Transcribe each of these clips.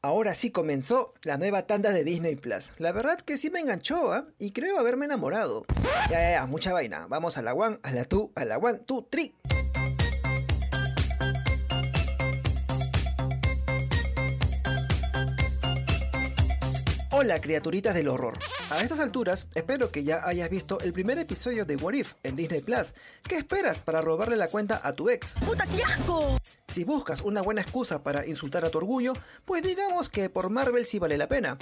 Ahora sí comenzó la nueva tanda de Disney Plus. La verdad que sí me enganchó, ¿ah? Y creo haberme enamorado. Ya, ya, ya, mucha vaina. Vamos a la one, a la two, a la one, two, three. Hola criaturitas del horror. A estas alturas, espero que ya hayas visto el primer episodio de What If en Disney Plus. ¿Qué esperas para robarle la cuenta a tu ex? ¡Puta, qué asco! Si buscas una buena excusa para insultar a tu orgullo, pues digamos que por Marvel sí vale la pena.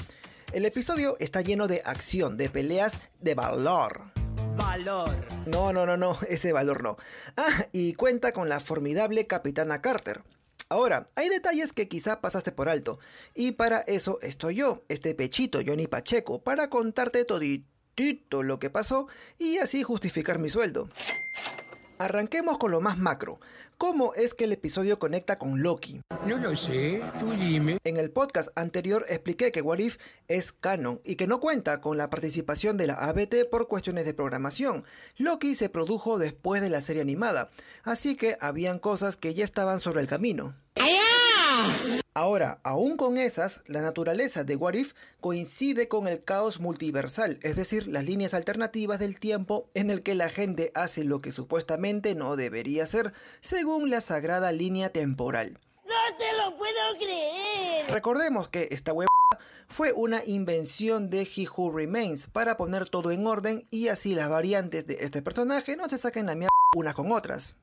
El episodio está lleno de acción, de peleas, de valor. Valor. No, no, no, no, ese valor no. Ah, y cuenta con la formidable Capitana Carter. Ahora, hay detalles que quizá pasaste por alto, y para eso estoy yo, este pechito Johnny Pacheco, para contarte toditito lo que pasó y así justificar mi sueldo. Arranquemos con lo más macro. ¿Cómo es que el episodio conecta con Loki? No lo sé, tú dime. En el podcast anterior expliqué que What If es canon y que no cuenta con la participación de la ABT por cuestiones de programación. Loki se produjo después de la serie animada, así que habían cosas que ya estaban sobre el camino. Ahora, aún con esas, la naturaleza de What If coincide con el caos multiversal, es decir, las líneas alternativas del tiempo en el que la gente hace lo que supuestamente no debería hacer, según la sagrada línea temporal. ¡No te lo puedo creer! Recordemos que esta web fue una invención de He Who Remains para poner todo en orden y así las variantes de este personaje no se saquen la mierda unas con otras.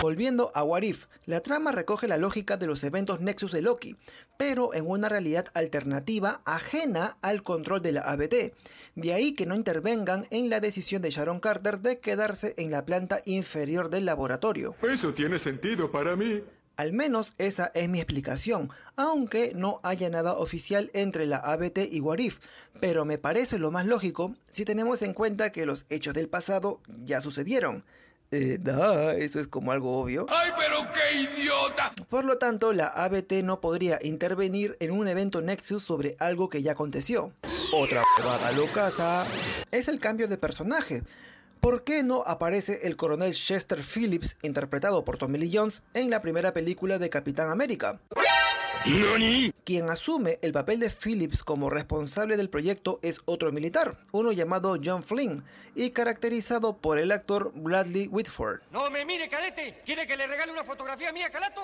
Volviendo a What If, la trama recoge la lógica de los eventos Nexus de Loki, pero en una realidad alternativa ajena al control de la ABT. De ahí que no intervengan en la decisión de Sharon Carter de quedarse en la planta inferior del laboratorio. Eso tiene sentido para mí. Al menos esa es mi explicación, aunque no haya nada oficial entre la ABT y Warif, pero me parece lo más lógico si tenemos en cuenta que los hechos del pasado ya sucedieron. Eh, da, eso es como algo obvio. ¡Ay, pero qué idiota! Por lo tanto, la ABT no podría intervenir en un evento Nexus sobre algo que ya aconteció. Otra huevada locasa es el cambio de personaje. ¿Por qué no aparece el coronel Chester Phillips, interpretado por Tommy Lee Jones, en la primera película de Capitán América? Quien asume el papel de Phillips como responsable del proyecto es otro militar, uno llamado John Flynn, y caracterizado por el actor Bradley Whitford. No me mire, cadete. ¿Quiere que le regale una fotografía mía, calato?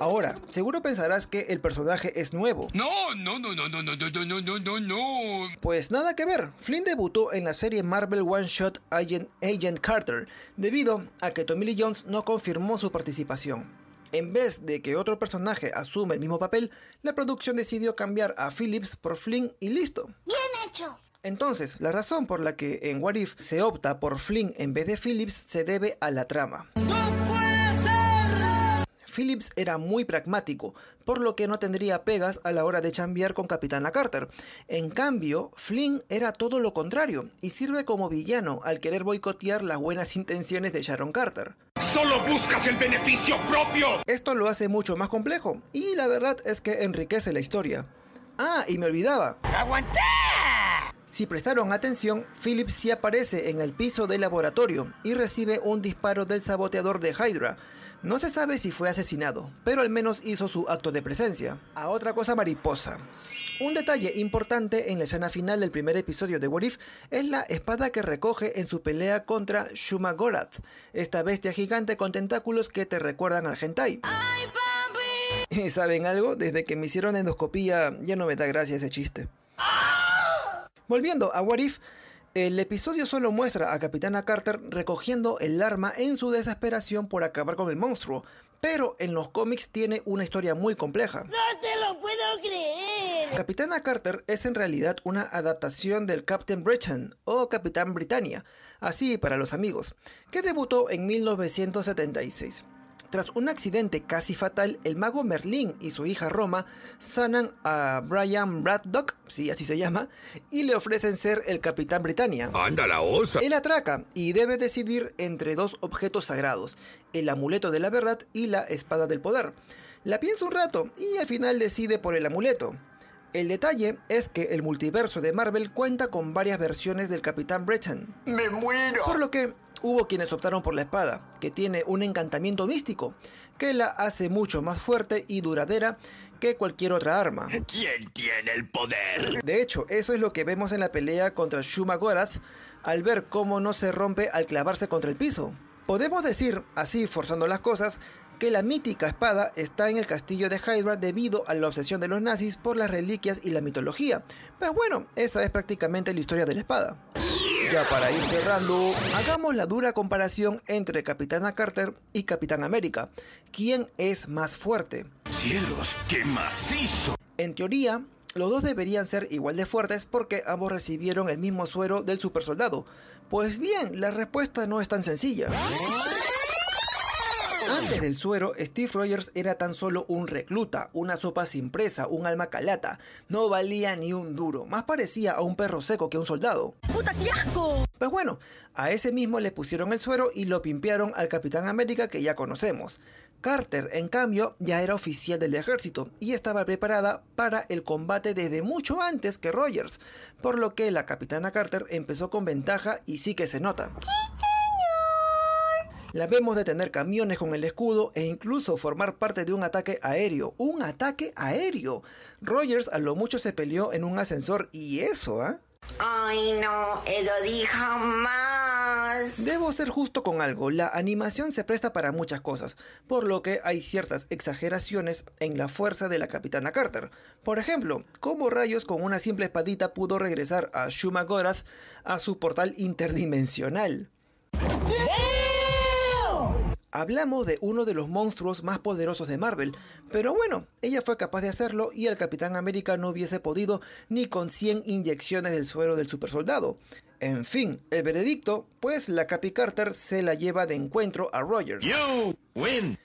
Ahora, seguro pensarás que el personaje es nuevo. No, no, no, no, no, no, no, no, no, no, no. Pues nada que ver, Flynn debutó en la serie Marvel One Shot Agent, Agent Carter, debido a que Tommy Lee Jones no confirmó su participación. En vez de que otro personaje asume el mismo papel, la producción decidió cambiar a Phillips por Flynn y listo. Bien hecho. Entonces, la razón por la que en What If se opta por Flynn en vez de Phillips se debe a la trama. Phillips era muy pragmático, por lo que no tendría pegas a la hora de chambear con Capitana Carter. En cambio, Flynn era todo lo contrario y sirve como villano al querer boicotear las buenas intenciones de Sharon Carter. ¡Solo buscas el beneficio propio! Esto lo hace mucho más complejo y la verdad es que enriquece la historia. Ah, y me olvidaba. Si prestaron atención, Phillips sí aparece en el piso del laboratorio y recibe un disparo del saboteador de Hydra. No se sabe si fue asesinado, pero al menos hizo su acto de presencia. A otra cosa mariposa. Un detalle importante en la escena final del primer episodio de What If es la espada que recoge en su pelea contra Shuma Gorath, esta bestia gigante con tentáculos que te recuerdan al hentai. ¡Ay, papi! ¿Y saben algo? Desde que me hicieron endoscopía ya no me da gracia ese chiste. Volviendo a What If, el episodio solo muestra a Capitana Carter recogiendo el arma en su desesperación por acabar con el monstruo, pero en los cómics tiene una historia muy compleja. ¡No te lo puedo creer! Capitana Carter es en realidad una adaptación del Captain Britain o Capitán Britannia, así para los amigos, que debutó en 1976. Tras un accidente casi fatal, el mago Merlín y su hija Roma sanan a Brian Braddock, sí, así se llama, y le ofrecen ser el Capitán Britannia. ¡Anda la osa! Él atraca y debe decidir entre dos objetos sagrados, el amuleto de la verdad y la espada del poder. La piensa un rato y al final decide por el amuleto. El detalle es que el multiverso de Marvel cuenta con varias versiones del Capitán Britain. ¡Me muero! Por lo que hubo quienes optaron por la espada, que tiene un encantamiento místico, que la hace mucho más fuerte y duradera que cualquier otra arma. ¿Quién tiene el poder? De hecho, eso es lo que vemos en la pelea contra Shuma Gorath al ver cómo no se rompe al clavarse contra el piso. Podemos decir, así forzando las cosas, que la mítica espada está en el castillo de Hydra debido a la obsesión de los nazis por las reliquias y la mitología. Pues bueno, esa es prácticamente la historia de la espada. Ya para ir cerrando, hagamos la dura comparación entre Capitana Carter y Capitán América. ¿Quién es más fuerte? ¡Cielos, qué macizo! En teoría, los dos deberían ser igual de fuertes porque ambos recibieron el mismo suero del supersoldado. Pues bien, la respuesta no es tan sencilla. Antes del suero, Steve Rogers era tan solo un recluta, una sopa sin presa, un alma calata. No valía ni un duro, más parecía a un perro seco que a un soldado. ¡Puta, qué asco! Pues bueno, a ese mismo le pusieron el suero y lo pimpearon al Capitán América que ya conocemos. Carter, en cambio, ya era oficial del ejército y estaba preparada para el combate desde mucho antes que Rogers, por lo que la Capitana Carter empezó con ventaja y sí que se nota. La vemos detener camiones con el escudo e incluso formar parte de un ataque aéreo. ¡Un ataque aéreo! Rogers a lo mucho se peleó en un ascensor y eso, ¿ah? Ay, no, eso dijo más. Debo ser justo con algo, la animación se presta para muchas cosas, por lo que hay ciertas exageraciones en la fuerza de la Capitana Carter. Por ejemplo, cómo rayos con una simple espadita pudo regresar a Shuma Gorath a su portal interdimensional. Hablamos de uno de los monstruos más poderosos de Marvel, pero bueno, ella fue capaz de hacerlo y el Capitán América no hubiese podido ni con 100 inyecciones del suero del supersoldado. En fin, el veredicto, pues la Capi Carter se la lleva de encuentro a Rogers. Win.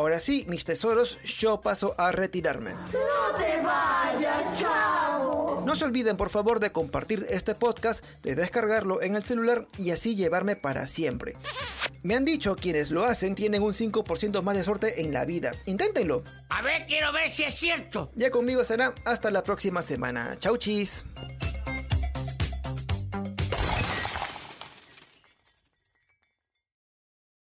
Ahora sí, mis tesoros, yo paso a retirarme. No te vayas, chavo. No se olviden por favor de compartir este podcast, de descargarlo en el celular y así llevarme para siempre. Me han dicho quienes lo hacen tienen un 5% más de suerte en la vida. Inténtenlo. A ver, quiero ver si es cierto. Ya conmigo será hasta la próxima semana. Chau chis.